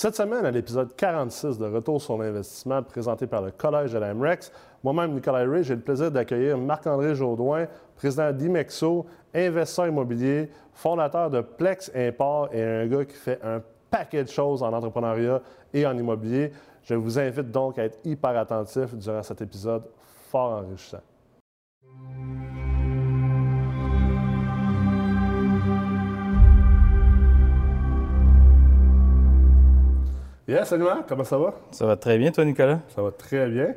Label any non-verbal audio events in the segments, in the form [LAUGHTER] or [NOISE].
Cette semaine, à l'épisode 46 de Retour sur l'investissement présenté par le Collège de l'AMREX, moi-même, Nicolas Ray, j'ai le plaisir d'accueillir Marc-André Jaudoin, président d'Imexo, investisseur immobilier, fondateur de Plex Import et un gars qui fait un paquet de choses en entrepreneuriat et en immobilier. Je vous invite donc à être hyper attentif durant cet épisode fort enrichissant. Yes, salut Marc, comment ça va? Ça va très bien, toi, Nicolas? Ça va très bien.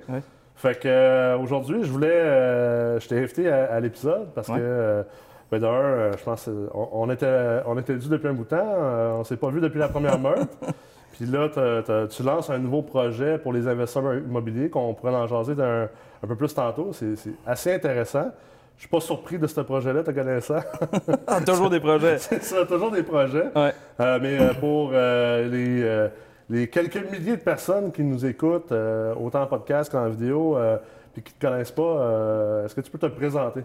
Fait que euh, aujourd'hui, je voulais. euh, je t'ai invité à, à l'épisode parce que, euh, ben d'un, euh, je pense qu'on on était, on était dû depuis un bout de temps. on s'est pas vu depuis la première meurtre. [LAUGHS] Puis là, t'as- t'as- tu lances un nouveau projet pour les investisseurs immobiliers qu'on pourrait en jaser d'un- un peu plus tantôt. C'est c'est assez intéressant. Je suis pas surpris de ce projet-là, te connaissant. [LAUGHS] Toujours des projets. [LAUGHS] C'est ça, toujours des projets. Ouais. Euh, mais euh, pour euh, les, les quelques milliers de personnes qui nous écoutent, euh, autant en podcast qu'en vidéo, euh, puis qui ne te connaissent pas, euh, est-ce que tu peux te présenter?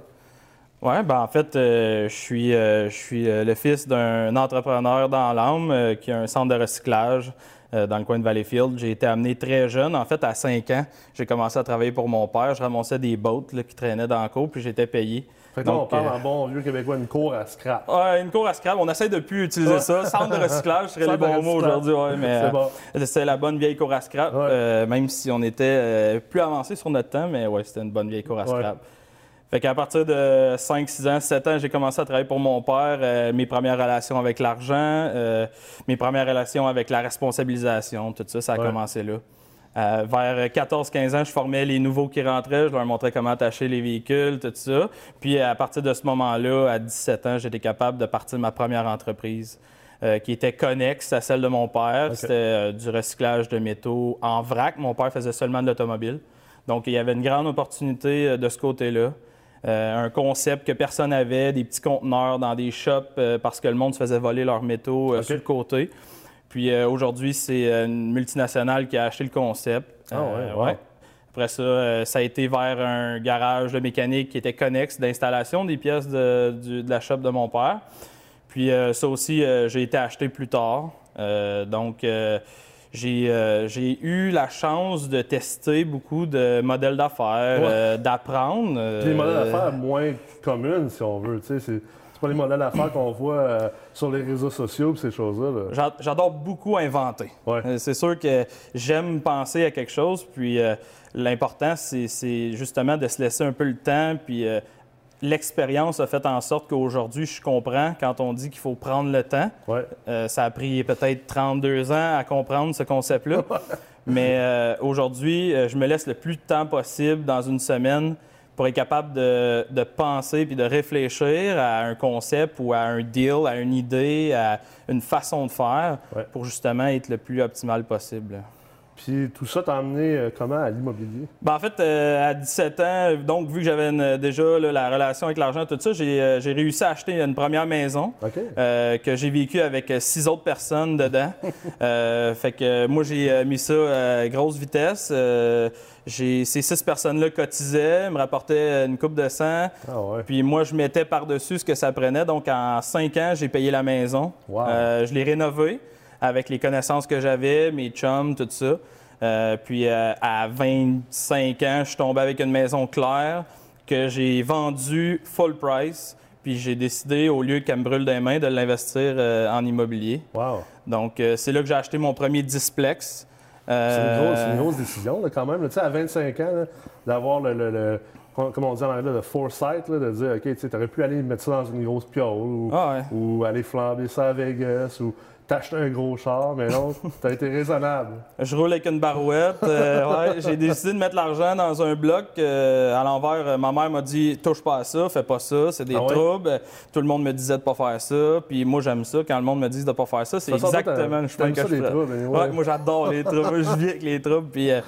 Ouais, ben en fait, euh, je suis, je suis le fils d'un entrepreneur dans l'âme qui a un centre de recyclage dans le coin de Valleyfield. J'ai été amené très jeune. En fait, à 5 ans, j'ai commencé à travailler pour mon père. Je ramassais des bottes qui traînaient dans la cour, puis j'étais payé. Fait que là, on Donc, parle euh, en bon vieux québécois, une cour à scrap. Ouais, une cour à scrap. On essaie de plus utiliser ça. Centre de recyclage serait [LAUGHS] bons mots recyclage. aujourd'hui, ouais, mais C'est bon. la bonne vieille cour à scrap. Ouais. euh, même si on était euh, plus avancé sur notre temps, mais ouais, c'était une bonne vieille cour à scrap. Fait qu'à partir de 5, 6 ans, 7 ans, j'ai commencé à travailler pour mon père, euh, mes premières relations avec l'argent, euh, mes premières relations avec la responsabilisation, tout ça, ça a Ouais. commencé là. Euh, vers 14-15 ans, je formais les nouveaux qui rentraient, je leur montrais comment attacher les véhicules, tout ça. Puis à partir de ce moment-là, à 17 ans, j'étais capable de partir ma première entreprise. euh, qui était connexe à celle de mon père. C'était euh, du recyclage de métaux en vrac. Mon père faisait seulement de l'automobile. Donc, il y avait une grande opportunité euh, de ce côté-là. Un concept que personne n'avait, des petits conteneurs dans des shops parce que le monde se faisait voler leurs métaux euh, Ok. sur le côté. Puis euh, aujourd'hui, c'est euh, une multinationale qui a acheté le concept. Ah ouais, wow. Après ça, euh, ça a été vers un garage de mécanique qui était connexe d'installation des pièces de, du- de la shop de mon père. Puis euh, ça aussi, euh, j'ai été acheté plus tard. Euh, donc, euh, j'ai euh, eu la chance de tester beaucoup de modèles d'affaires, Ouais. euh, d'apprendre. euh, Puis les modèles d'affaires moins communes, si on veut. tu sais, C'est pas les modèles d'affaires qu'on voit euh, sur les réseaux sociaux et ces choses-là. là. J'a- J'adore beaucoup inventer. Ouais. Euh, C'est sûr que j'aime penser à quelque chose, puis euh, l'important, c'est justement de se laisser un peu le temps, puis euh, l'expérience a fait en sorte qu'aujourd'hui, je comprends quand on dit qu'il faut prendre le temps. Ouais. Euh, ça a pris peut-être 32 ans à comprendre ce concept-là. [LAUGHS] Mais euh, aujourd'hui, je me laisse le plus de temps possible dans une semaine pour être capable de, de penser puis de réfléchir à un concept ou à un deal, à une idée, à une façon de faire Ouais. pour justement être le plus optimal possible. Puis tout ça t'a amené euh, comment à l'immobilier? Ben, en fait, euh, à 17 ans, donc vu que j'avais une- déjà là, la relation avec l'argent, tout ça, j'ai euh, j'ai réussi à acheter une première maison. Euh, que j'ai vécu avec euh, six autres personnes dedans. [LAUGHS] Euh, fait que euh, moi, j'ai euh, mis ça à grosse vitesse. Euh, j'ai, ces six personnes-là cotisaient, me rapportaient une coupe de sang. Ah ouais. Puis moi, je mettais par-dessus ce que ça prenait. Donc, en cinq ans, j'ai payé la maison. Wow. Euh, je l'ai rénovée avec les connaissances que j'avais, mes chums, tout ça. Euh, puis euh, à 25 ans, je suis tombé avec une maison claire que j'ai vendue full price. Puis j'ai décidé, au lieu qu'elle me brûle des mains, de l'investir euh, en immobilier. Wow. Donc, c'est là que j'ai acheté mon premier displex. C'est une, grosse, c'est une grosse décision là, quand même. là. Tu sais, à 25 ans, d'avoir le, le- le- comme on dit en anglais, le foresight, là, de dire, OK, tu aurais pu aller mettre ça dans une grosse piole ou, Ah ouais. ou aller flamber ça à Vegas ou t'acheter un gros char, mais non, [LAUGHS] t'as été raisonnable. Je roule avec une barouette. euh, ouais, j'ai décidé de mettre l'argent dans un bloc. euh, à l'envers, euh, ma mère m'a dit touche pas à ça, fais pas ça, c'est des Ah ouais? troubles. Tout le monde me disait de pas faire ça. Puis moi, j'aime ça. Quand le monde me dit de pas faire ça, c'est exactement le chemin que ça, je les fais. troubles, anyway. Ouais, moi, j'adore les troubles. [LAUGHS] Je vis avec les troubles. Puis euh,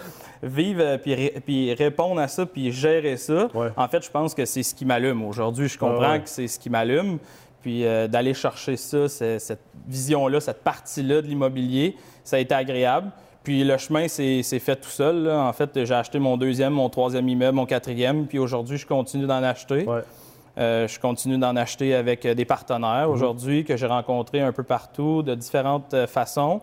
vivre, puis, ré- puis répondre à ça, puis gérer ça. En fait, je pense que c'est ce qui m'allume. Aujourd'hui, je comprends Ah que c'est ce qui m'allume. Puis euh, d'aller chercher ça, cette vision-là, cette partie-là de l'immobilier, ça a été agréable. Puis le chemin s'est fait tout seul. là. En fait, j'ai acheté mon deuxième, mon troisième immeuble, mon quatrième. Puis aujourd'hui, je continue d'en acheter. Ouais. Euh, je continue d'en acheter avec euh, des partenaires aujourd'hui que j'ai rencontrés un peu partout de différentes euh, façons.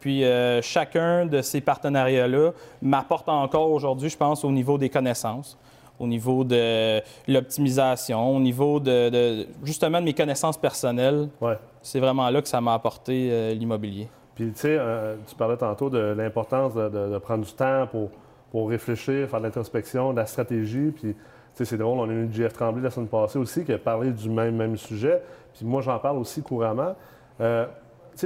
Puis euh, chacun de ces partenariats-là m'apporte encore aujourd'hui, je pense, au niveau des connaissances, au niveau de l'optimisation, au niveau de, justement de mes connaissances personnelles. Ouais. C'est vraiment là que ça m'a apporté euh, l'immobilier. Puis tu sais, euh, tu parlais tantôt de l'importance de, prendre du temps pour, pour réfléchir, faire de l'introspection, de la stratégie. Puis tu sais, c'est drôle, on a eu Jeff Tremblay la semaine passée aussi qui a parlé du même, même sujet. Puis moi, j'en parle aussi couramment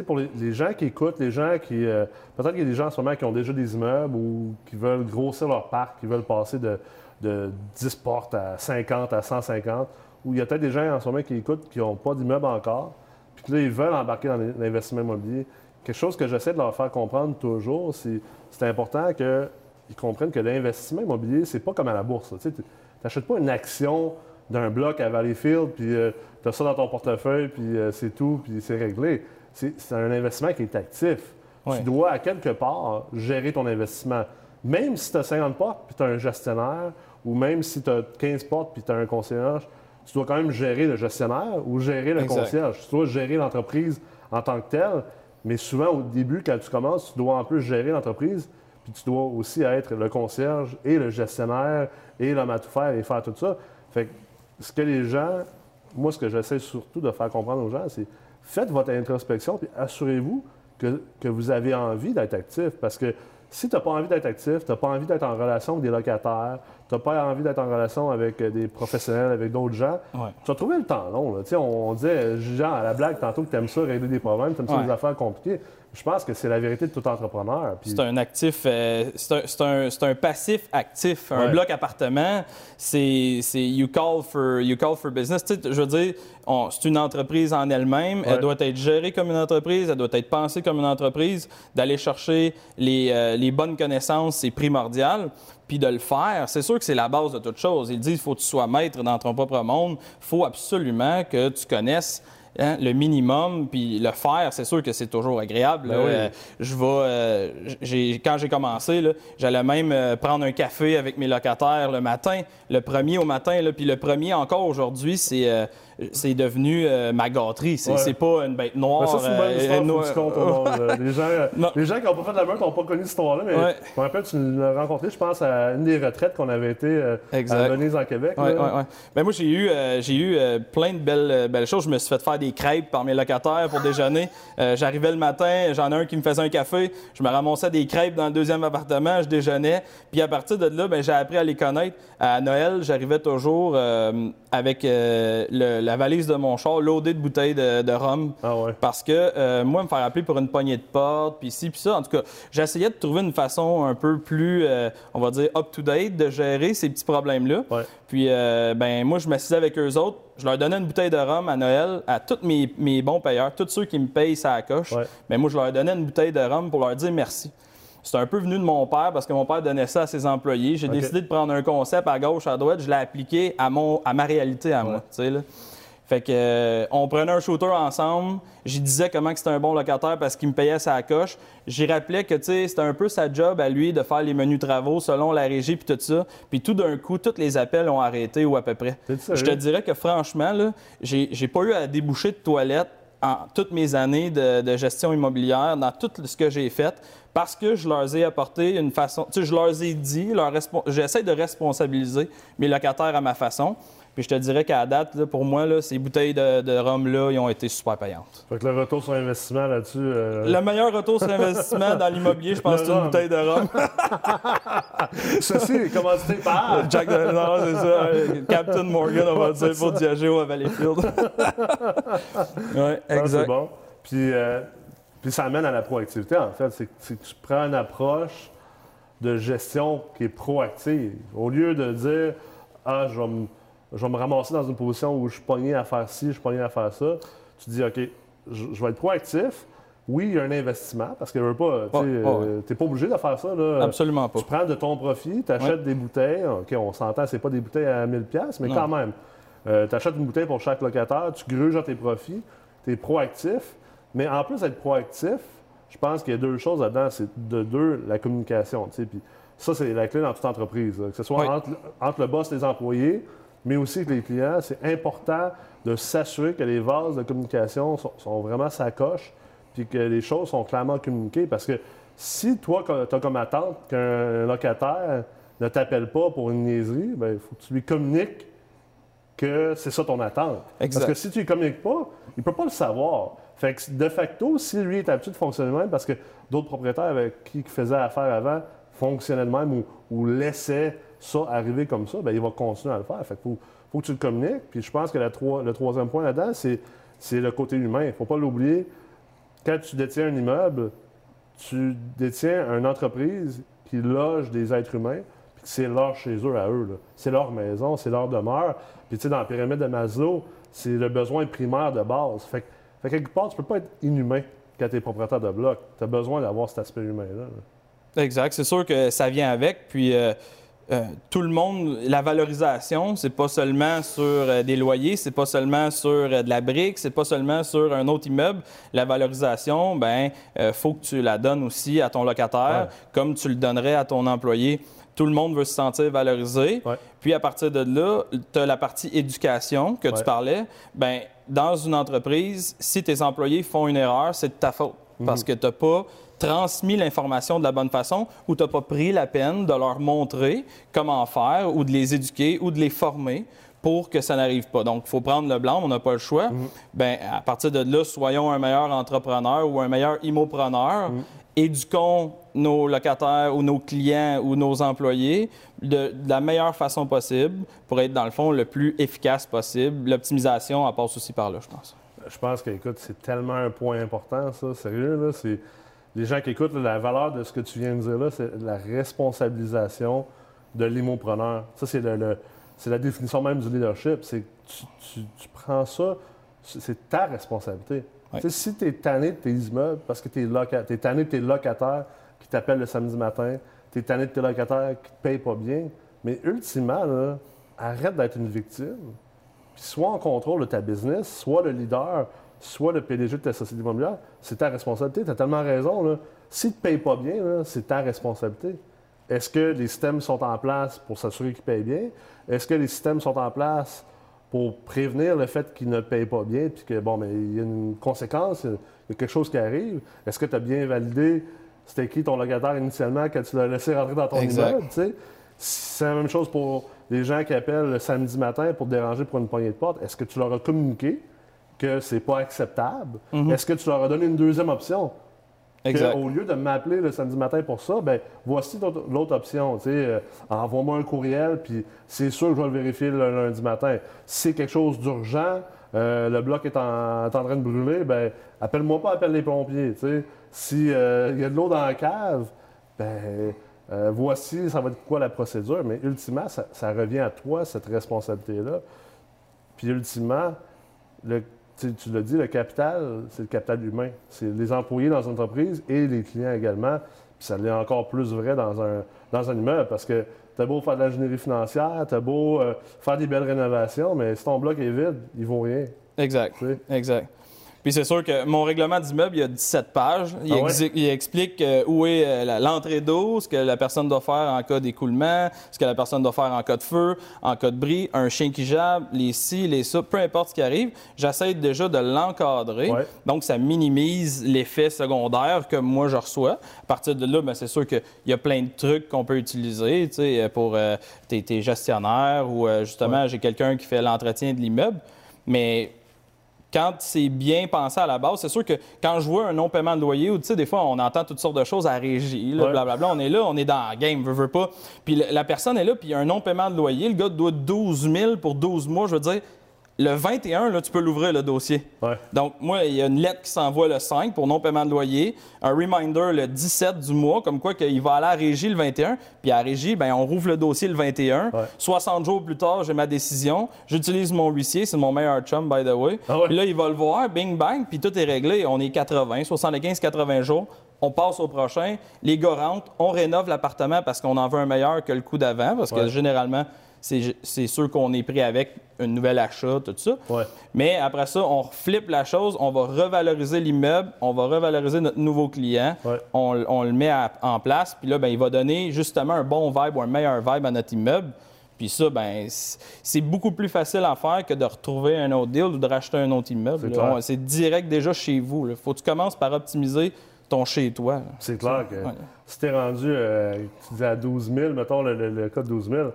pour les, gens qui écoutent, les gens qui. Euh, peut-être qu'il y a des gens en ce moment qui ont déjà des immeubles ou qui veulent grossir leur parc, qui veulent passer de, 10 portes à 50, à 150. Ou il y a peut-être des gens en ce moment qui écoutent qui n'ont pas d'immeuble encore, puis là, ils veulent embarquer dans l'investissement immobilier. Quelque chose que j'essaie de leur faire comprendre toujours, c'est c'est important qu'ils comprennent que l'investissement immobilier, c'est pas comme à la bourse. Tu n'achètes pas une action d'un bloc à Valleyfield, puis euh, tu as ça dans ton portefeuille, puis euh, c'est tout, puis c'est réglé c'est un investissement qui est actif. Tu dois, à quelque part, gérer ton investissement. Même si tu as 50 portes puis tu as un gestionnaire, ou même si tu as 15 portes puis tu as un concierge, tu dois quand même gérer le gestionnaire ou gérer le concierge. Tu dois gérer l'entreprise en tant que telle, mais souvent, au début, quand tu commences, tu dois en plus gérer l'entreprise, puis tu dois aussi être le concierge et le gestionnaire et l'homme à tout faire et faire tout ça. Fait que ce que les gens, moi, ce que j'essaie surtout de faire comprendre aux gens, c'est faites votre introspection et assurez-vous que, que, vous avez envie d'être actif. Parce que si tu n'as pas envie d'être actif, tu n'as pas envie d'être en relation avec des locataires, tu n'as pas envie d'être en relation avec euh, des professionnels, avec d'autres gens, tu vas trouver le temps long. On, on disait, genre, à la blague tantôt que tu aimes ça, régler des problèmes, tu aimes ça des affaires compliquées. Je pense que c'est la vérité de tout entrepreneur. C'est un actif, euh, c'est un, un, passif actif. Un bloc appartement, c'est you call for you call for business. je veux dire, c'est une entreprise en elle-même. Elle doit être gérée comme une entreprise. Elle doit être pensée comme une entreprise. D'aller chercher les, euh, les bonnes connaissances, c'est primordial puis de le faire, c'est sûr que c'est la base de toute chose. Il dit il faut que tu sois maître dans ton propre monde. Il faut absolument que tu connaisses Hein, le minimum, puis le faire, c'est sûr que c'est toujours agréable. Ben euh, je vais, euh, quand j'ai commencé, j'allais même euh, prendre un café avec mes locataires le matin, le premier au matin, puis le premier encore aujourd'hui, c'est c'est devenu euh, ma gâterie. C'est pas une bête noire. ça, c'est une bonne euh, histoire, tu comptes les, gens, euh, les gens qui n'ont pas fait de la meute n'ont pas connu cette histoire-là, mais je me rappelle, tu l'as rencontré, je pense, à une des retraites qu'on avait été à Venise, en Québec. Oui, Ben, moi, j'ai eu, j'ai eu plein de belles, belles choses. Je me suis fait faire des crêpes par mes locataires pour déjeuner. [LAUGHS] J'arrivais le matin, j'en ai un qui me faisait un café. Je me ramassais des crêpes dans le deuxième appartement, je déjeunais. Puis à partir de là, ben, j'ai appris à les connaître. À Noël, j'arrivais toujours avec le, la valise de mon char loadée de bouteilles de, rhum. Ah Parce que euh, moi, me faire appeler pour une poignée de porte, puis ci, puis ça. En tout cas, j'essayais de trouver une façon un peu plus, euh, on va dire, up-to-date de gérer ces petits problèmes-là. Puis, euh, ben moi, je m'assisais avec eux autres. Je leur donnais une bouteille de rhum à Noël à tous mes, bons payeurs, tous ceux qui me payent ça coche. Mais ben, moi, je leur donnais une bouteille de rhum pour leur dire merci. C'est un peu venu de mon père parce que mon père donnait ça à ses employés. J'ai décidé de prendre un concept à gauche, à droite, je l'ai appliqué à, mon, à ma réalité à moi. Fait que euh, on prenait un shooter ensemble. J'y disais comment c'était un bon locataire parce qu'il me payait sa coche. J'y rappelais que c'était un peu sa job à lui de faire les menus travaux selon la régie puis tout ça. Puis tout d'un coup, tous les appels ont arrêté ou à peu près. Je te dirais que franchement, là, j'ai pas eu à déboucher de toilette en toutes mes années de, gestion immobilière, dans tout ce que j'ai fait, parce que je leur ai apporté une façon, tu sais, je leur ai dit, j'essaie de responsabiliser mes locataires à ma façon. Puis je te dirais qu'à date, pour moi, là, ces bouteilles de, rhum-là, ils ont été super payantes. Fait que le retour sur investissement là-dessus. Euh, le meilleur retour sur investissement dans l'immobilier, je pense, c'est une bouteille de rhum. [LAUGHS] Ceci est commandité par. [LAUGHS] Jack de... Non, c'est ça. Captain Morgan, on va dire, pour Diageo à Valleyfield. [LAUGHS] oui, exact. C'est bon. Puis, euh, puis ça amène à la proactivité, en fait. C'est que tu prends une approche de gestion qui est proactive. Au lieu de dire, ah, je vais me je vais me ramasser dans une position où je suis pogné à faire ci, je suis pogné à faire ça. Tu dis, OK, je, vais être proactif. Oui, il y a un investissement parce que tu pas, euh, pas obligé de faire ça. Là. Absolument pas. Tu prends de ton profit, tu achètes des bouteilles. OK, on s'entend, c'est pas des bouteilles à 1000$, mais quand même. Euh, tu achètes une bouteille pour chaque locataire, tu gruges à tes profits, tu es proactif. Mais en plus d'être proactif, je pense qu'il y a deux choses là-dedans. C'est de deux, la communication. Puis ça, c'est la clé dans toute entreprise. Que ce soit entre, entre, le boss et les employés, mais aussi avec les clients, c'est important de s'assurer que les vases de communication sont, vraiment sacoches, puis que les choses sont clairement communiquées. Parce que si toi, tu as comme attente qu'un locataire ne t'appelle pas pour une niaiserie, ben, il faut que tu lui communiques que c'est ça ton attente. Parce que si tu ne communiques pas, il ne peut pas le savoir. Fait que de facto, si lui est habitué de fonctionner même, parce que d'autres propriétaires avec qui il faisait affaire avant fonctionnaient de même ou, laissaient ça arriver comme ça, bien, il va continuer à le faire. Fait faut, faut que tu le communiques. Puis je pense que le troisième point là-dedans, c'est le côté humain. Il ne faut pas l'oublier. Quand tu détiens un immeuble, tu détiens une entreprise qui loge des êtres humains, puis c'est leur chez eux à eux. C'est leur maison, c'est leur demeure. Puis tu sais, dans la pyramide de Maslow, c'est le besoin primaire de base. Fait fait quelque part, tu peux pas être inhumain quand tu es propriétaire de bloc. Tu as besoin d'avoir cet aspect humain-là. Exact. C'est sûr que ça vient avec. Puis. Euh, euh, tout le monde, la valorisation, c'est pas seulement sur euh, des loyers, c'est pas seulement sur de la brique, c'est pas seulement sur un autre immeuble. La valorisation, ben, faut que tu la donnes aussi à ton locataire, comme tu le donnerais à ton employé. Tout le monde veut se sentir valorisé. Puis à partir de là, tu as la partie éducation que tu parlais. Ben, dans une entreprise, si tes employés font une erreur, c'est de ta faute. Mhm. Parce que tu n'as pas transmis l'information de la bonne façon ou tu n'as pas pris la peine de leur montrer comment faire ou de les éduquer ou de les former pour que ça n'arrive pas. Donc, il faut prendre le blanc, on n'a pas le choix. Mhm. Bien, à partir de là, soyons un meilleur entrepreneur ou un meilleur immopreneur. Mhm. Éduquons nos locataires ou nos clients ou nos employés de, la meilleure façon possible pour être, dans le fond, le plus efficace possible. L'optimisation, elle passe aussi par là, je pense. Je pense que, écoute, c'est tellement un point important, ça, sérieux, là. C'est les gens qui écoutent, la valeur de ce que tu viens de dire là, c'est la responsabilisation de l'immopreneur. Ça, c'est le, la définition même du leadership. C'est tu, tu, prends ça, c'est ta responsabilité. Si tu es tanné de tes immeubles parce que tu es, es, tanné de tes locataires qui t'appellent le samedi matin, tu es tanné de tes locataires qui ne te payent pas bien, mais ultimement, arrête d'être une victime. Puis sois en contrôle de ta business, soit le leader, soit le PDG de ta société immobilière, c'est ta responsabilité. Tu as tellement raison. Là. Si tu ne payes pas bien, c'est ta responsabilité. Est-ce que les systèmes sont en place pour s'assurer qu'ils payent bien? Est-ce que les systèmes sont en place pour prévenir le fait qu'ils ne payent pas bien, puis que, bon, mais il y a une conséquence, il y a quelque chose qui arrive? Est-ce que tu as bien validé c'était qui ton locataire initialement quand tu l'as laissé rentrer dans ton immeuble? C'est la même chose pour les gens qui appellent le samedi matin pour te déranger pour une poignée de porte. Est-ce que tu leur as communiqué? Que c'est pas acceptable? Mhm. Est-ce que tu leur as donné une deuxième option? Exact. au lieu de m'appeler le samedi matin pour ça, ben voici l'autre option. Euh, envoie-moi un courriel, puis c'est sûr que je vais le vérifier le lundi matin. Si c'est quelque chose d'urgent, euh, le bloc est en, train de brûler, ben appelle-moi pas, appelle les pompiers. S'il euh, y a de l'eau dans la cave, ben voici, ça va être quoi la procédure. Mais ultimement, ça, ça revient à toi, cette responsabilité-là. Puis ultimement, le tu, l'as dit, le capital, c'est le capital humain. C'est les employés dans une entreprise et les clients également. Puis ça l'est encore plus vrai dans un, dans un immeuble parce que tu as beau faire de l'ingénierie financière, tu as beau euh, faire des belles rénovations, mais si ton bloc est vide, il vaut rien. Exact. Exact. Puis c'est sûr que mon règlement d'immeuble, il y a 17 pages. Il, ah explique euh, où est euh, l'entrée d'eau, ce que la personne doit faire en cas d'écoulement, ce que la personne doit faire en cas de feu, en cas de bris, un chien qui jappe, les ci, les ça, peu importe ce qui arrive. J'essaie déjà de l'encadrer. Donc, ça minimise l'effet secondaire que moi, je reçois. À partir de là, ben, c'est sûr qu'il y a plein de trucs qu'on peut utiliser pour euh, tes, gestionnaires ou justement, j'ai quelqu'un qui fait l'entretien de l'immeuble. Mais quand c'est bien pensé à la base, c'est sûr que quand je vois un non-paiement de loyer, ou tu sais, des fois, on entend toutes sortes de choses à régie, blablabla, on est là, on est dans la game, veut, veut pas. Puis la personne est là, puis il y a un non-paiement de loyer, le gars doit 12 000 pour 12 mois, je veux dire, le 21, là, tu peux l'ouvrir, le dossier. Donc, moi, il y a une lettre qui s'envoie le 5 pour non-paiement de loyer, un reminder le 17 du mois, comme quoi qu'il va aller à la régie le 21, puis à la régie, ben, on rouvre le dossier le 21. 60 jours plus tard, j'ai ma décision. J'utilise mon huissier, c'est mon meilleur chum, by the way. Ah puis là, il va le voir, bing, bang, puis tout est réglé. On est 80, 75, 80 jours. On passe au prochain. Les gars rentrent, on rénove l'appartement parce qu'on en veut un meilleur que le coup d'avant, parce que généralement, c'est sûr qu'on est pris avec un nouvel achat, tout ça. Mais après ça, on flippe la chose, on va revaloriser l'immeuble, on va revaloriser notre nouveau client, on, le met en place, puis là, ben, il va donner justement un bon vibe ou un meilleur vibe à notre immeuble. Puis ça, ben, c'est beaucoup plus facile à faire que de retrouver un autre deal ou de racheter un autre immeuble. C'est direct déjà chez vous. Il faut que tu commences par optimiser ton chez-toi. C'est clair que Ouais. si t'es rendu, euh, tu dis à 12 000, mettons le, le, le cas de 12 000,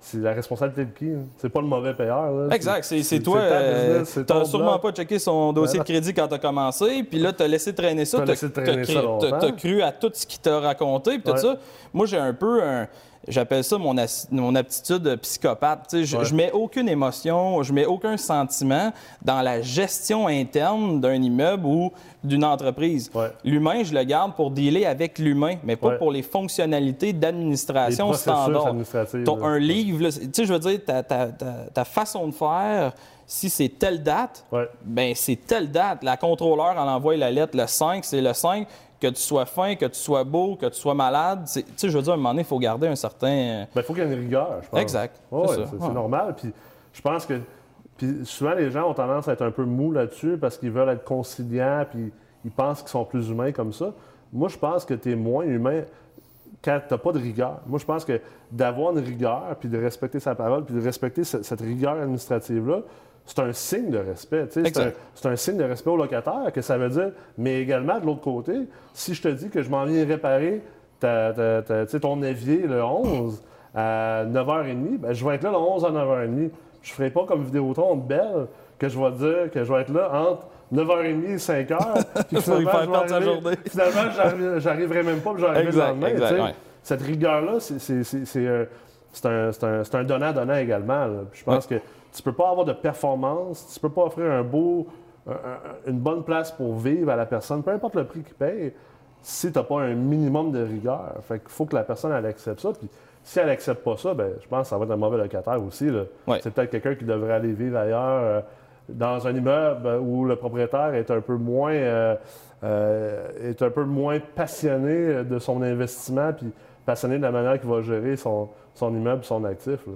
c'est la responsabilité de qui? hein? C'est pas le mauvais payeur. là. Exact, c'est toi. ta euh, t'as sûrement bloc. pas checké son dossier Voilà. de crédit quand t'as commencé, puis là, t'as laissé traîner ça. T'as laissé traîner ça cru- t'as à tout ce qu'il t'a raconté, puis tout Ouais. ça. Moi, j'ai un peu un. J'appelle ça mon, mon aptitude psychopathe. Tu sais, je, Ouais. je mets aucune émotion, je mets aucun sentiment dans la gestion interne d'un immeuble ou d'une entreprise. Ouais. L'humain, je le garde pour dealer avec l'humain, mais pas Ouais. pour les fonctionnalités d'administration standard. Ton- un livre, là, tu sais, je veux dire, ta, ta- ta- ta façon de faire, si c'est telle date, Ouais. ben c'est telle date. La contrôleur, elle envoie la lettre le 5, c'est le 5. Que tu sois fin, que tu sois beau, que tu sois malade. Tu sais, je veux dire, à un moment donné, il faut garder un certain. Ben, il faut qu'il y ait une rigueur, je pense. Exact, c'est ouais, normal. Puis je pense que puis souvent les gens ont tendance à être un peu mous là-dessus parce qu'ils veulent être conciliants puis ils pensent qu'ils sont plus humains comme ça. Moi, je pense que tu es moins humain quand tu n'as pas de rigueur. Moi, je pense que d'avoir une rigueur puis de respecter sa parole puis de respecter ce- cette rigueur administrative-là, c'est un signe de respect. C'est un, signe de respect au locataire que ça veut dire. Mais également, de l'autre côté, si je te dis que je m'en viens réparer ta- ta- ta- tu sais, ton évier le 11 à 9h30, ben, je vais être là le 11 à 9h30. Je ne ferai pas comme Vidéotron belle que je vais dire que je vais être là entre 9h30 et 5h. [LAUGHS] puis Faut lui finalement, faire perdre sa journée. Finalement, j'arrive- j'arriverai même pas, puis j'arriverai le lendemain. exact, ouais. Cette rigueur-là, c'est- euh, un, un- un donnant-donnant également. là. Je pense que tu peux pas avoir de performance, tu peux pas offrir un beau, un- un- une bonne place pour vivre à la personne, peu importe le prix qu'il paye, si tu n'as pas un minimum de rigueur. Fait qu'il faut que la personne elle accepte ça. Puis si elle accepte pas ça, ben, je pense que ça va être un mauvais locataire aussi. Ouais. C'est peut-être quelqu'un qui devrait aller vivre ailleurs, euh, dans un immeuble où le propriétaire est un peu moins, euh, euh, est un peu moins passionné de son investissement, puis passionné de la manière qu'il va gérer son, son immeuble, son actif. là.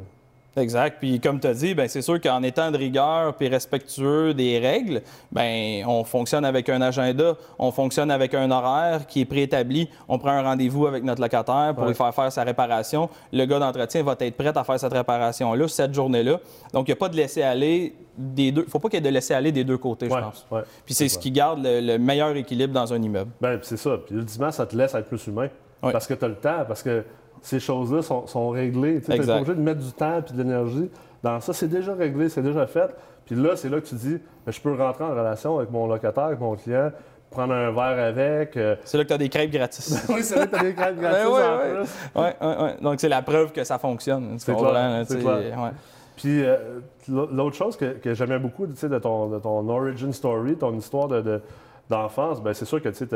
Exact. Puis comme tu as dit, ben, c'est sûr qu'en étant de rigueur puis respectueux des règles, ben, on fonctionne avec un agenda, on fonctionne avec un horaire qui est préétabli. On prend un rendez-vous avec notre locataire pour Ouais. lui faire faire sa réparation. Le gars d'entretien va être prêt à faire cette réparation-là, cette journée-là. Donc, il n'y a pas de laisser-aller des deux. Il ne faut pas qu'il y ait de laisser-aller des deux côtés, je pense. ouais. Puis c'est ce qui garde le, le meilleur équilibre dans un immeuble. Puis c'est ça. Puis ultimement, ça te laisse être plus humain. Parce que tu as le temps, parce que ces choses-là sont, sont réglées. Tu pas obligé de mettre du temps et de l'énergie dans ça. C'est déjà réglé, c'est déjà fait. Puis là, c'est là que tu dis, ben, je peux rentrer en relation avec mon locataire, avec mon client, prendre un verre avec. euh, C'est là que tu as des crêpes gratis. [LAUGHS] oui, c'est vrai que tu as des crêpes [LAUGHS] gratis Ben ouais, en ouais. Ouais, ouais. Donc, c'est la preuve que ça fonctionne. C'est clair, là. Puis euh, l'autre chose que, que j'aimais beaucoup de, ton, de ton origin story, ton histoire de- de- d'enfance, ben, c'est sûr que tu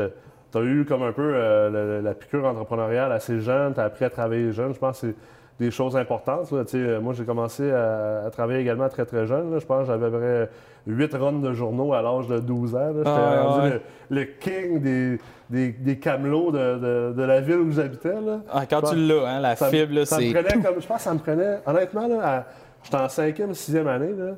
as eu comme un peu euh, la, la piqûre entrepreneuriale assez jeune, tu as appris à travailler jeune. Je pense que c'est des choses importantes. là. Tu euh, moi, j'ai commencé à, à travailler également très, très jeune. là. Je pense que j'avais à peu près 8 runs de journaux à l'âge de 12 ans. J'étais Ah rendu ouais. Le, le king des, des, des camelots de, de- de la ville où j'habitais. là. Ah, quand tu l'as, hein, la fibre, là, ça me c'est. prenait comme, je pense que ça me prenait, honnêtement, j'étais en cinquième, sixième année, là,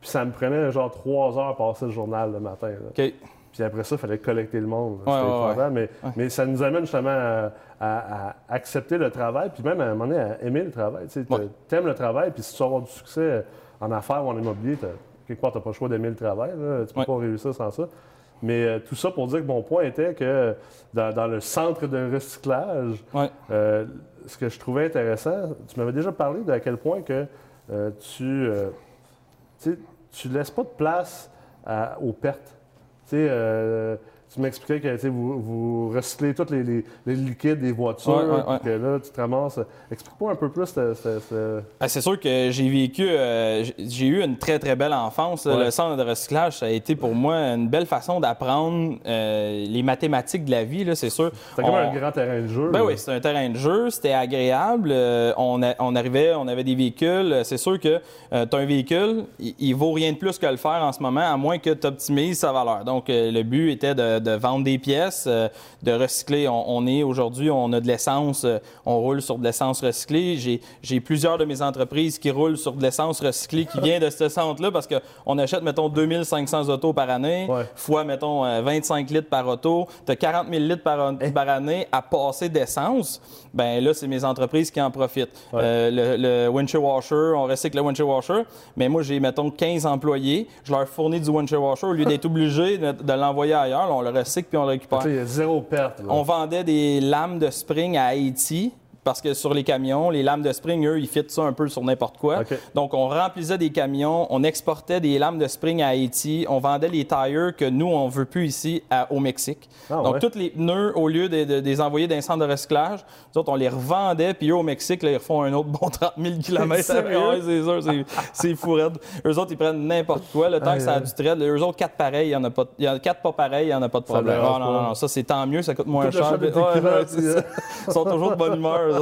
puis ça me prenait genre trois heures à passer le journal le matin. là. OK. Puis après ça, il fallait collecter le monde. Ouais, C'était ouais, mais, mais ça nous amène justement à, à- à accepter le travail, puis même à un moment donné à aimer le travail. Tu aimes le travail, puis si tu veux avoir du succès en affaires ou en immobilier, t'as- quelque part, tu n'as pas le choix d'aimer le travail. là. Tu peux Ouais. pas réussir sans ça. Mais euh, tout ça pour dire que mon point était que dans, dans le centre de recyclage, Ouais. euh, ce que je trouvais intéressant, tu m'avais déjà parlé de à quel point que euh, tu, euh, tu laisses pas de place à- aux pertes. Sais, euh, tu m'expliquais que tu sais, vous, vous recyclez tous les, les- les liquides des voitures, Ouais, ouais, ouais. puis que là, tu te ramasses. Explique-moi un peu plus. Ah, c'est sûr que j'ai vécu, euh, j'ai eu une très très belle enfance. Le centre de recyclage, ça a été pour moi une belle façon d'apprendre euh, les mathématiques de la vie, là, c'est sûr. C'est comme On- un grand terrain de jeu. Ben oui, c'était un terrain de jeu, c'était agréable. euh, on, a- on arrivait, on avait des véhicules. C'est sûr que tu as un véhicule, il, il vaut rien de plus que le faire en ce moment, à moins que tu optimises sa valeur. Donc, le but était de, de, de vendre des pièces, euh, de recycler. On, on est aujourd'hui, on a de l'essence, euh, on roule sur de l'essence recyclée. J'ai- plusieurs de mes entreprises qui roulent sur de l'essence recyclée qui vient de ce centre-là parce qu'on achète, mettons, 2500 autos par année, Ouais. fois, mettons, euh, 25 litres par auto. Tu as 40 000 litres par, par année à passer d'essence. Ben là, c'est mes entreprises qui en profitent. Ouais. Euh, le, le windshield washer, on recycle le windshield washer, mais moi, j'ai, mettons, 15 employés. Je leur fournis du windshield washer. Au lieu d'être obligé de, de l'envoyer ailleurs, là, on le recycle puis on le récupère. Il y a zéro perte. là. On vendait des lames de spring à Haïti. Parce que sur les camions, les lames de spring, eux, ils fitent ça un peu sur n'importe quoi. Donc, on remplissait des camions, on exportait des lames de spring à Haïti, on vendait les tires que nous, on veut plus ici à- au Mexique. Ah Donc, ouais? tous les pneus, au lieu de, de- de les envoyer d'un centre de recyclage, nous autres, on les revendait, puis eux, au Mexique, là, ils refont un autre bon 30 000 km. C'est fou raide. Eux autres, ils prennent n'importe quoi. Le temps que ça a du trade, eux autres, quatre pareils, il y en a pas. Il y en a quatre pas pareils, il y en a pas de problème. Ah, non, non, non, ça, c'est tant mieux, ça coûte moins cher. Ouais, ouais. Ils sont toujours de bonne humeur,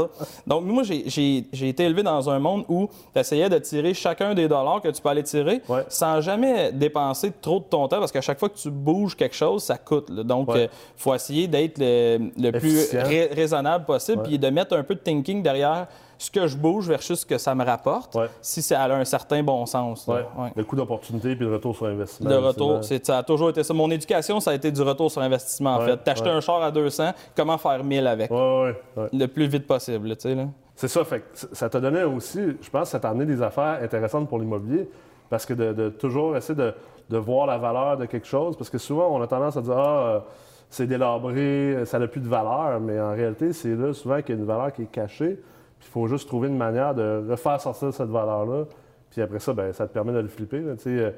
Donc, moi, j'ai- été élevé dans un monde où tu essayais de tirer chacun des dollars que tu peux aller tirer Ouais. sans jamais dépenser trop de ton temps parce qu'à chaque fois que tu bouges quelque chose, ça coûte. là. Donc, il Ouais. faut essayer d'être le, le plus raisonnable possible puis de mettre un peu de thinking derrière ce que je bouge versus ce que ça me rapporte Ouais. si ça a un certain bon sens. là. Ouais. Ouais. Le coût d'opportunité puis le retour sur investissement. Le retour, ça a toujours été ça. Mon éducation, ça a été du retour sur investissement, en fait. T'acheter un char à 200, comment faire 1000 avec? Ouais, ouais, ouais. Le plus vite possible, tu sais, là. C'est ça, fait que ça t'a donné aussi, je pense ça t'a amené des affaires intéressantes pour l'immobilier, parce que de, de toujours essayer de, de voir la valeur de quelque chose, parce que souvent on a tendance à dire ah euh, c'est délabré, ça n'a plus de valeur, mais en réalité c'est là souvent qu'il y a une valeur qui est cachée, puis il faut juste trouver une manière de refaire sortir cette valeur-là, puis après ça ben, ça te permet de le flipper. euh,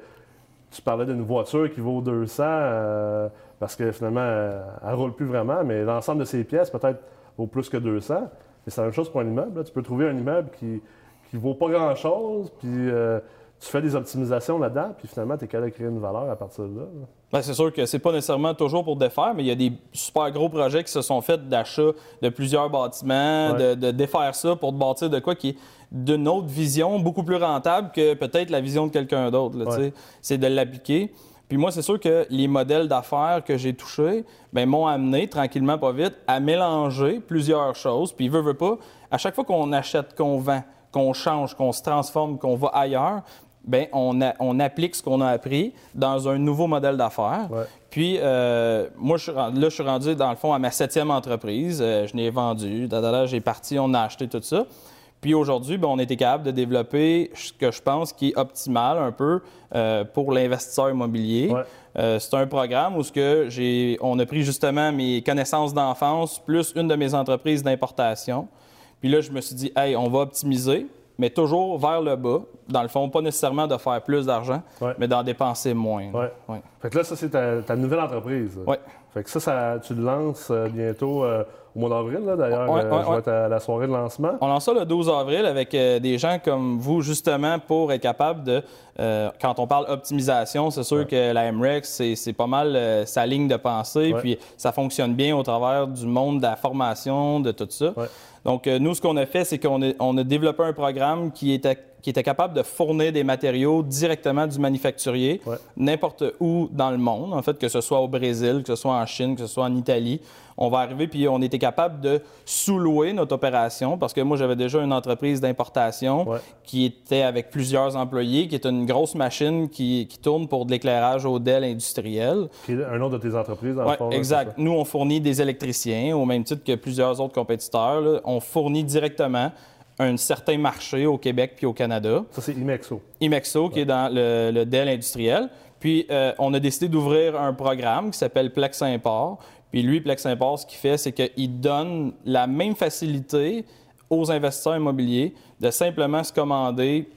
tu parlais d'une voiture qui vaut 200 euh, parce que finalement euh, elle roule plus vraiment, mais l'ensemble de ses pièces peut-être vaut plus que 200. Mais c'est la même chose pour un immeuble. Tu peux trouver un immeuble qui qui vaut pas grand-chose, puis tu fais des optimisations là-dedans, puis finalement, tu es capable de créer une valeur à partir de là. Ben, c'est sûr que c'est pas nécessairement toujours pour défaire, mais il y a des super gros projets qui se sont faits d'achat de plusieurs bâtiments, Ouais. de, de défaire ça pour bâtir de quoi qui est d'une autre vision, beaucoup plus rentable que peut-être la vision de quelqu'un d'autre. Ouais. C'est de l'appliquer. Puis moi, c'est sûr que les modèles d'affaires que j'ai touchés ben, m'ont amené, tranquillement, pas vite, à mélanger plusieurs choses. Puis, veut, veut pas, à chaque fois qu'on achète, qu'on vend, qu'on change, qu'on se transforme, qu'on va ailleurs, ben on, a- on applique ce qu'on a appris dans un nouveau modèle d'affaires. Ouais. Puis, euh, moi, je là, je suis rendu, dans le fond, à ma septième entreprise. Euh, je l'ai vendu. da, da, da, J'ai parti, on a acheté tout ça. Puis aujourd'hui, ben, on a été capable de développer ce que je pense qui est optimal un peu euh, pour l'investisseur immobilier. Ouais. Euh, c'est un programme où ce que j'ai, on a pris justement mes connaissances d'enfance plus une de mes entreprises d'importation. Puis là, je me suis dit, hey, on va optimiser, mais toujours vers le bas. Dans le fond, pas nécessairement de faire plus d'argent, Ouais. mais d'en dépenser moins. Ouais. Ouais. Fait que là, ça, c'est ta, ta nouvelle entreprise. Ouais. Fait que ça, ça tu le lances euh, bientôt euh, au mois d'avril, là, d'ailleurs. Ouais, euh, je vais être à la soirée de lancement. On lance ça le 12 avril avec euh, des gens comme vous, justement, pour être capable de. quand on parle optimisation, c'est sûr que la MREX, c'est, pas mal sa ligne de pensée, puis ça fonctionne bien au travers du monde de la formation, de tout ça. Donc, euh, nous, ce qu'on a fait, c'est qu'on a, on a développé un programme qui était, qui était capable de fournir des matériaux directement du manufacturier, Ouais. n'importe où dans le monde, en fait, que ce soit au Brésil, que ce soit en Chine, que ce soit en Italie. On va arriver, puis on était capable de sous-louer notre opération, parce que moi, j'avais déjà une entreprise d'importation Ouais. qui était avec plusieurs employés, qui est une grosse machine qui, qui tourne pour de l'éclairage au DEL industriel. Qui est un autre de tes entreprises, dans le fond. là, exact. Nous, on fournit des électriciens, au même titre que plusieurs autres compétiteurs. là. On fournit directement un certain marché au Québec puis au Canada. Ça, c'est Imexo. Imexo, qui est dans le, le DEL industriel. Puis, euh, on a décidé d'ouvrir un programme qui s'appelle Plex Import. Puis, lui, Plex Import, ce qu'il fait, c'est qu'il donne la même facilité aux investisseurs immobiliers de simplement se commander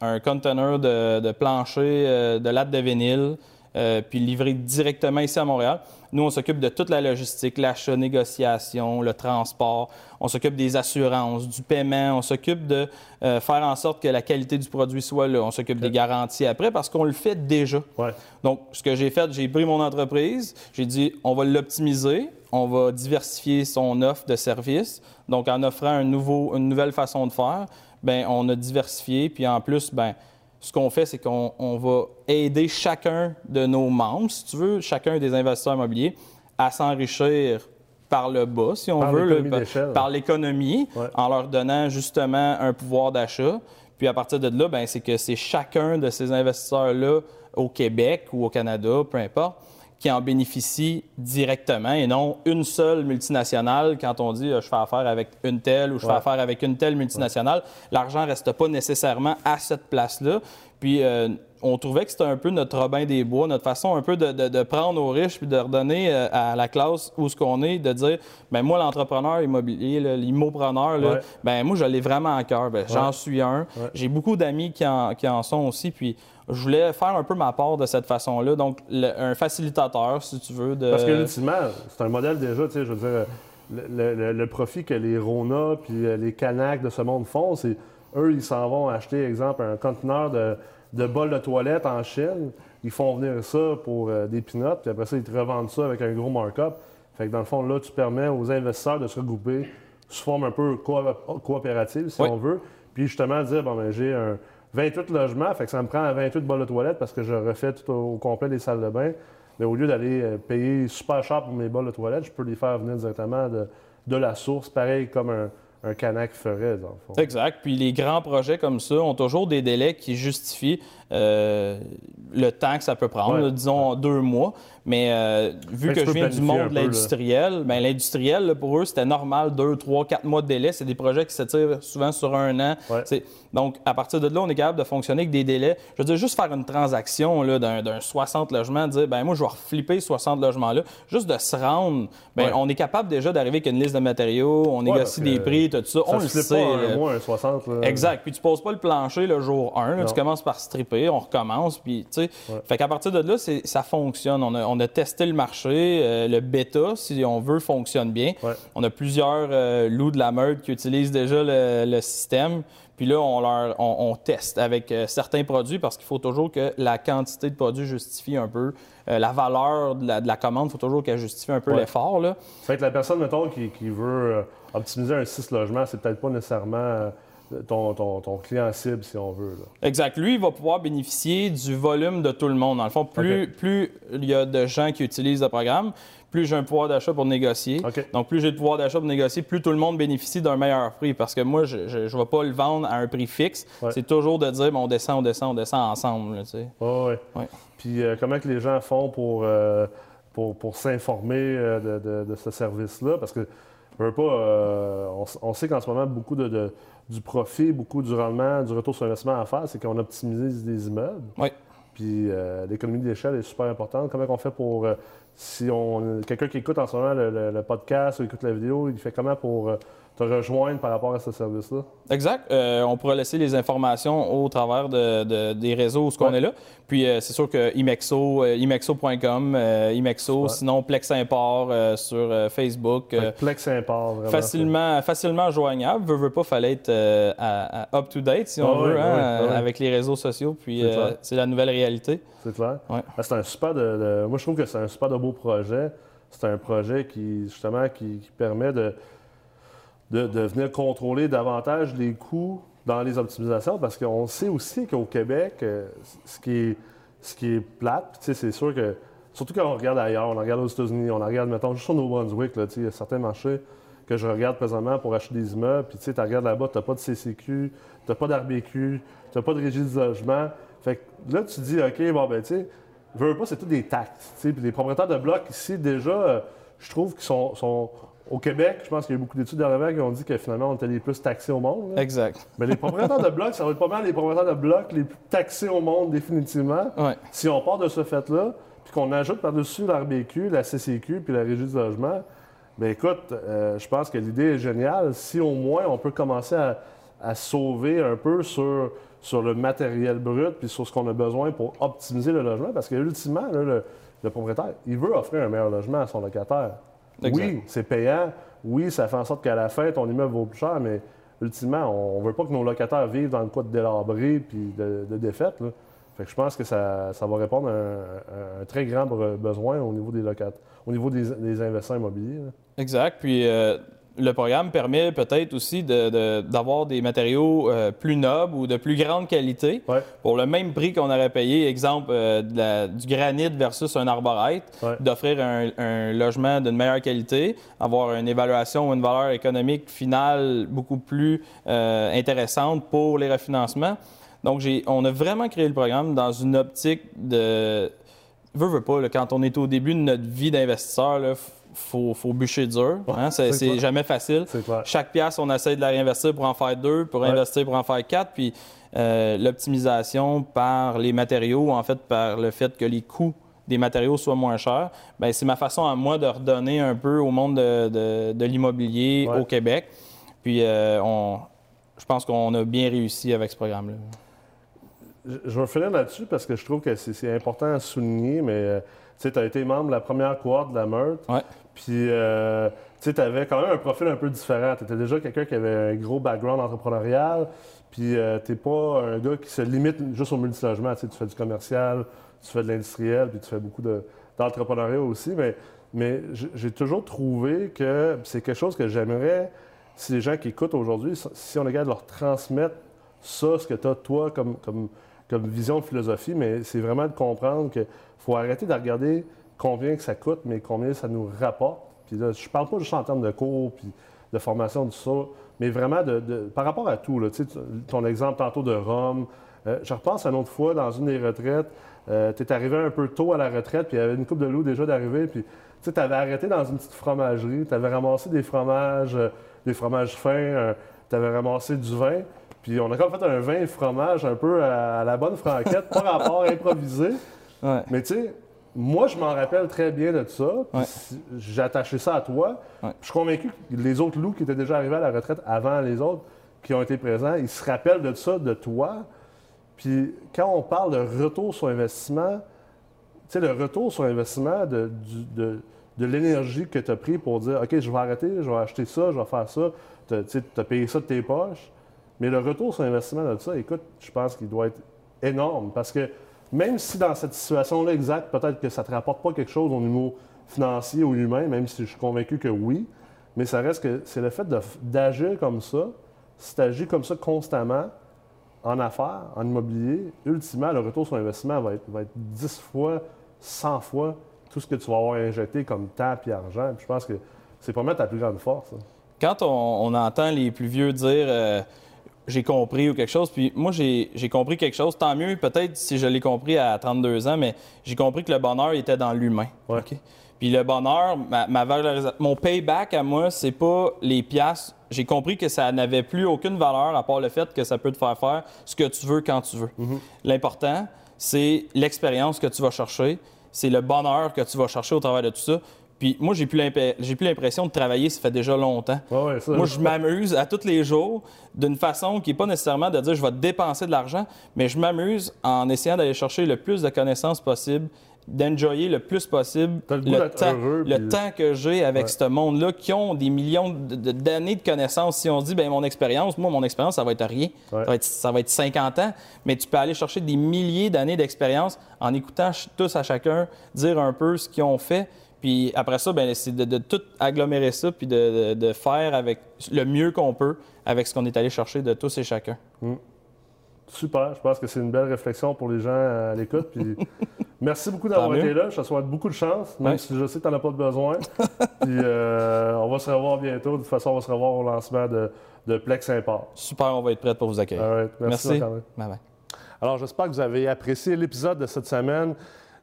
un conteneur de, de plancher euh, de latte de vinyle, euh, puis livrer directement ici à Montréal. Nous, on s'occupe de toute la logistique, l'achat, négociation, le transport. On s'occupe des assurances, du paiement. On s'occupe de euh, faire en sorte que la qualité du produit soit là. On s'occupe des garanties après parce qu'on le fait déjà. Ouais. Donc, ce que j'ai fait, j'ai pris mon entreprise, j'ai dit, on va l'optimiser, on va diversifier son offre de services. Donc, en offrant un nouveau, une nouvelle façon de faire, ben, on a diversifié, puis en plus, ben, ce qu'on fait, c'est qu'on on va aider chacun de nos membres, si tu veux, chacun des investisseurs immobiliers, à s'enrichir par le bas, si on Par veut, par l'économie, Ouais. en leur donnant justement un pouvoir d'achat. Puis à partir de là, ben, c'est que c'est chacun de ces investisseurs-là au Québec ou au Canada, peu importe, qui en bénéficie directement et non une seule multinationale quand on dit euh, je fais affaire avec une telle ou je fais Ouais. affaire avec une telle multinationale. L'argent reste pas nécessairement à cette place-là. Puis euh, on trouvait que c'était un peu notre Robin des Bois, notre façon un peu de, de- de prendre aux riches puis de redonner euh, à la classe où ce qu'on est, de dire, ben moi l'entrepreneur immobilier, l'immopreneur, Ouais. ben moi je l'ai vraiment à cœur. Ben, J'en suis un. J'ai beaucoup d'amis qui en, qui en sont aussi. Puis je voulais faire un peu ma part de cette façon-là. Donc le- un facilitateur, si tu veux, de. Parce que ultimement, c'est un modèle déjà, tu sais, je veux dire, le, le- le profit que les Rona puis euh, les Canac de ce monde font, c'est eux, ils s'en vont acheter, exemple, un conteneur de, de bol de toilette en Chine. Ils font venir ça pour euh, des pinottes, puis après ça, ils te revendent ça avec un gros markup. Fait que dans le fond, là, tu permets aux investisseurs de se regrouper sous forme un peu coop- coopérative, si Oui. on veut. Puis justement, dire, bon, ben, j'ai un 28 logements, fait que ça me prend 28 bols de toilette parce que je refais tout au, complet les salles de bain. Mais au lieu d'aller euh, payer super cher pour mes bols de toilette, je peux les faire venir directement de, de la source, pareil comme un, un canac ferait, dans le fond. Exact. Puis les grands projets comme ça ont toujours des délais qui justifient euh, le temps que ça peut prendre, Ouais. là, disons deux mois. Mais euh, vu Fait que je viens du monde de l'industriel, ben, l'industriel, pour eux, c'était normal deux, trois, quatre mois de délai. C'est des projets qui s'étirent souvent sur un an. Ouais. Donc, à partir de là, on est capable de fonctionner avec des délais. Je veux dire, juste faire une transaction d'un, d'un 60 logements, dire, ben moi, je vais reflipper 60 logements-là. Juste de se rendre, ben, Ouais. on est capable déjà d'arriver avec une liste de matériaux, on négocie des prix, tout ça. Ça on le flippe sait. pas un mois, un 60. là. Exact. Puis tu poses pas le plancher le jour 1. Non. Tu commences par stripper, on recommence. Puis, tu sais. Ouais. Fait qu'à partir de là, ça fonctionne. On a, on a testé le marché. euh, le bêta, si on veut, fonctionne bien. Ouais. On a plusieurs euh, loups de la meute qui utilisent déjà le, le système. Puis là, on, leur, on, on teste avec euh, certains produits parce qu'il faut toujours que la quantité de produits justifie un peu euh, la valeur de la, de la commande. Il faut toujours qu'elle justifie un peu Ouais. l'effort. là. Fait que la personne, mettons, qui, qui veut optimiser un 6 logements, c'est peut-être pas nécessairement ton, ton- ton client cible, si on veut. là. Exact. Lui, il va pouvoir bénéficier du volume de tout le monde. Dans le fond, plus, plus il y a de gens qui utilisent le programme, plus j'ai un pouvoir d'achat pour négocier. Donc, plus j'ai de pouvoir d'achat pour négocier, plus tout le monde bénéficie d'un meilleur prix. Parce que moi, je ne vais pas le vendre à un prix fixe. Ouais. C'est toujours de dire, bon, on descend, on descend, on descend ensemble. là, tu sais. Ouais, ouais. Ouais. Puis euh, comment que les gens font pour, euh, pour, pour s'informer euh, de, de- de ce service-là? Parce que, je veux pas, on, sait qu'en ce moment, beaucoup de, de- du profit, beaucoup du rendement, du retour sur investissement à faire, c'est qu'on optimise des immeubles. Oui. Puis euh, l'économie d'échelle est super importante. Comment on fait pour, euh, si on quelqu'un qui écoute en ce moment le, le- le podcast ou écoute la vidéo, il fait comment pour euh, te rejoindre par rapport à ce service-là? Exact. Euh, on pourra laisser les informations au travers de, de- des réseaux où ce qu'on Ouais. est là. Puis euh, c'est sûr que Imexo, euh, imexo.com, Imexo, Ouais. sinon Plex Import sur Facebook. Plex import, vraiment. facilement, facilement joignable. Veux, veux pas, fallait être à- à up-to-date, si on Ah veut, ah hein, ah avec les réseaux sociaux. Puis C'est la nouvelle réalité. C'est clair. Ouais. C'est un super de, de- Moi, je trouve que c'est un super de beau projet. C'est un projet qui, justement, qui, permet de, de, de venir contrôler davantage les coûts dans les optimisations parce qu'on sait aussi qu'au Québec, euh, ce qui est, ce qui est plate, c'est sûr que, surtout quand on regarde ailleurs, on regarde aux États-Unis, on regarde, mettons, juste au Nouveau-Brunswick, il y a certains marchés que je regarde présentement pour acheter des immeubles, puis tu sais, tu regardes là-bas, tu n'as pas de CCQ, tu n'as pas d'RBQ, tu n'as pas de régie du logement. Fait que là, tu dis, OK, bon, ben, tu sais, veux pas, c'est tout des taxes. Puis les propriétaires de blocs ici, déjà, euh, je trouve qu'ils sont, sont- Au Québec, je pense qu'il y a eu beaucoup d'études dernièrement qui ont dit que finalement, on était les plus taxés au monde. là. Exact. Mais les propriétaires de blocs, ça va être pas mal les propriétaires de blocs les plus taxés au monde, définitivement. Ouais. Si on part de ce fait-là, puis qu'on ajoute par-dessus l'RBQ, la CCQ, puis la Régie du logement, bien écoute, euh, je pense que l'idée est géniale. Si au moins on peut commencer à, à sauver un peu sur, sur le matériel brut, puis sur ce qu'on a besoin pour optimiser le logement, parce que ultimement, là, le, le propriétaire, il veut offrir un meilleur logement à son locataire. Exact. Oui, c'est payant. Oui, ça fait en sorte qu'à la fin, ton immeuble vaut plus cher, mais ultimement, on ne veut pas que nos locataires vivent dans le quoi de délabré puis de, de défaite. là. Fait que je pense que ça, ça va répondre à un, un très grand besoin au niveau des locataires, au niveau des, des investisseurs immobiliers. là. Exact. Puis, euh, le programme permet peut-être aussi d'avoir des matériaux euh, plus nobles ou de plus grande qualité. Pour le même prix qu'on aurait payé, exemple, euh, du granit versus un arborite, d'offrir un, logement d'une meilleure qualité, avoir une évaluation ou une valeur économique finale beaucoup plus euh, intéressante pour les refinancements. Donc, on a vraiment créé le programme dans une optique de... Veux, veux pas, quand on est au début de notre vie d'investisseur, faut, faut bûcher dur. Hein? C'est jamais facile. Chaque pièce, on essaie de la réinvestir pour en faire deux, pour investir pour en faire quatre. Puis euh, l'optimisation par les matériaux, en fait, par le fait que les coûts des matériaux soient moins chers, ben, c'est ma façon à moi de redonner un peu au monde de, l'immobilier au Québec. Puis euh, on, je pense qu'on a bien réussi avec ce programme-là. Je vais finir là-dessus parce que je trouve que c'est important à souligner, mais euh, tu as été membre de la première cohorte de la Meurthe. Puis, euh, tu avais quand même un profil un peu différent. Tu étais déjà quelqu'un qui avait un gros background entrepreneurial. Puis, euh, tu n'es pas un gars qui se limite juste au multilogement. Tu fais du commercial, tu fais de l'industriel, puis tu fais beaucoup d'entrepreneuriat aussi. Mais, mais j'ai toujours trouvé que c'est quelque chose que j'aimerais, si les gens qui écoutent aujourd'hui, si on est capable de leur transmettre ça, ce que tu as toi comme, comme, comme vision de philosophie, mais c'est vraiment de comprendre qu'il faut arrêter de regarder combien que ça coûte, mais combien ça nous rapporte. Puis là, je parle pas juste en termes de cours, puis de formation, du ça, mais vraiment de, par rapport à tout. Là, ton exemple tantôt de Rome, euh, je repense à une autre fois, dans une des retraites, euh, tu es arrivé un peu tôt à la retraite, puis il y avait une coupe de loup déjà d'arriver, puis tu avais arrêté dans une petite fromagerie, tu avais ramassé des fromages, euh, des fromages fins, tu avais ramassé du vin, puis on a comme fait un vin et fromage un peu à, la bonne franquette, pas rapport [LAUGHS] improvisé. Mais tu sais, moi, je m'en rappelle très bien de ça. J'ai attaché ça à toi. Je suis convaincu que les autres loups qui étaient déjà arrivés à la retraite avant les autres, qui ont été présents, ils se rappellent de ça, de toi. Puis quand on parle de retour sur investissement, tu sais, le retour sur investissement de, de, l'énergie que tu as pris pour dire OK, je vais arrêter, je vais acheter ça, je vais faire ça. Tu as, payé ça de tes poches. Mais le retour sur investissement de ça, écoute, je pense qu'il doit être énorme parce que même si dans cette situation-là exacte, peut-être que ça ne te rapporte pas quelque chose au niveau financier ou humain, même si je suis convaincu que oui, mais ça reste que c'est le fait d'agir comme ça, si tu agis comme ça constamment en affaires, en immobilier, ultimement, le retour sur investissement va être, va être 10 fois, 100 fois tout ce que tu vas avoir injecté comme temps et argent. je pense que c'est pas mettre ta plus grande force. Quand on, entend les plus vieux dire euh, j'ai compris ou quelque chose. Puis moi, j'ai compris quelque chose. Tant mieux, peut-être si je l'ai compris à 32 ans, mais j'ai compris que le bonheur était dans l'humain. Puis le bonheur, ma, mon payback à moi, c'est pas les pièces. J'ai compris que ça n'avait plus aucune valeur à part le fait que ça peut te faire faire ce que tu veux quand tu veux. Mm-hmm. L'important, c'est l'expérience que tu vas chercher, c'est le bonheur que tu vas chercher au travers de tout ça. Puis moi, j'ai plus l'impression de travailler, ça fait déjà longtemps. moi, je m'amuse à tous les jours d'une façon qui n'est pas nécessairement de dire je vais dépenser de l'argent, mais je m'amuse en essayant d'aller chercher le plus de connaissances possible, d'enjoyer le plus possible le, temps, le temps que j'ai avec ce monde-là qui ont des millions d'années de, connaissances. Si on dit, ben mon expérience, moi, mon expérience, ça va être rien. Ça, va être, ça va être 50 ans, mais tu peux aller chercher des milliers d'années d'expérience en écoutant tous à chacun dire un peu ce qu'ils ont fait. Puis après ça, ben, c'est de, tout agglomérer ça, puis de, faire avec le mieux qu'on peut avec ce qu'on est allé chercher de tous et chacun. Hmm. Super, je pense que c'est une belle réflexion pour les gens à l'écoute. Puis [LAUGHS] merci beaucoup d'avoir été là. Je te souhaite beaucoup de chance, même si je sais que tu n'en as pas besoin. [LAUGHS] puis euh, on va se revoir bientôt. De toute façon, on va se revoir au lancement de, de Plex Import. Super, on va être prêts pour vous accueillir. merci. merci. Alors, j'espère que vous avez apprécié l'épisode de cette semaine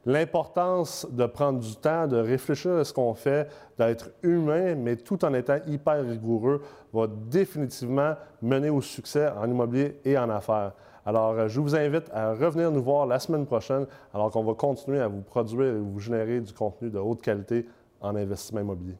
l'importance de prendre du temps, de réfléchir à ce qu'on fait, d'être humain, mais tout en étant hyper rigoureux, va définitivement mener au succès en immobilier et en affaires. Alors, euh, je vous invite à revenir nous voir la semaine prochaine, alors qu'on va continuer à vous produire et vous générer du contenu de haute qualité en investissement immobilier.